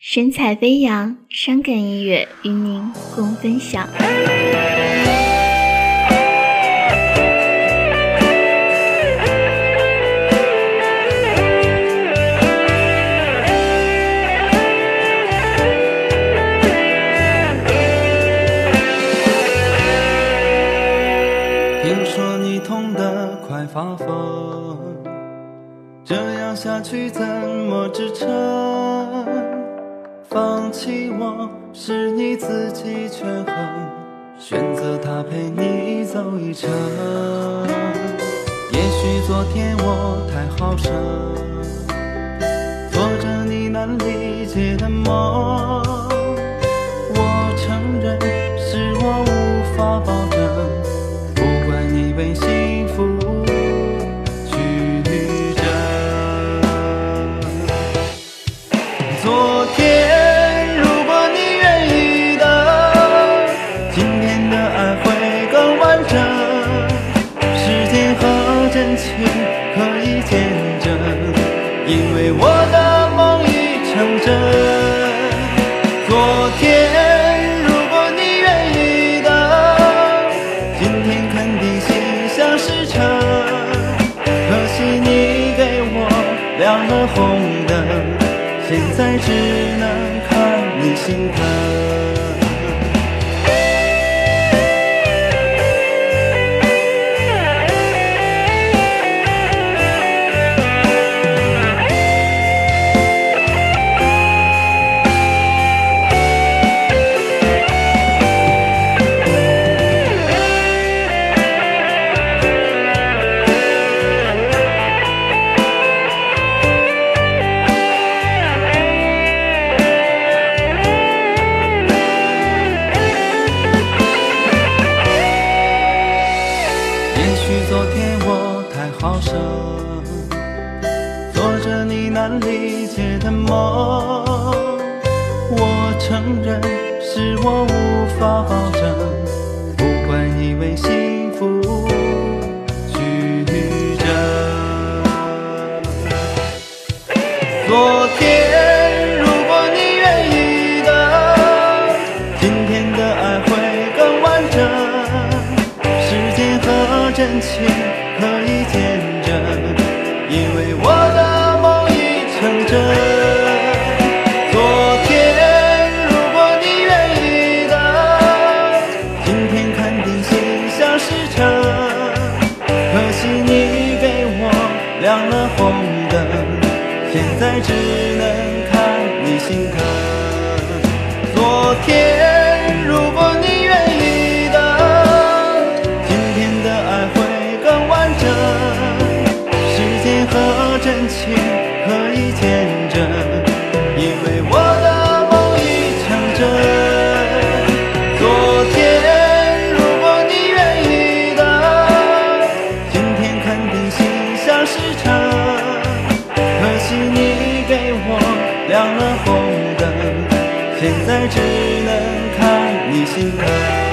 神采飞扬，伤感音乐与您共分享。听说你痛得快发疯，这样下去怎么支撑？期望是你自己权衡，选择他陪你走一程。也许昨天我太好胜，做着你难理解的梦。我承认是我无法保证。不管你被幸福曲折。昨天人昨天如果你愿意等今天肯定心想事成可惜你给我亮了红灯现在只能看你心疼。许昨天我太好胜，做着你难理解的梦。我承认是我无法保证，不管以为心真情可以见证，因为我的梦已成真。昨天如果你愿意等，今天肯定心想事成。可惜你给我亮了红亮了红灯，现在只能看你心疼。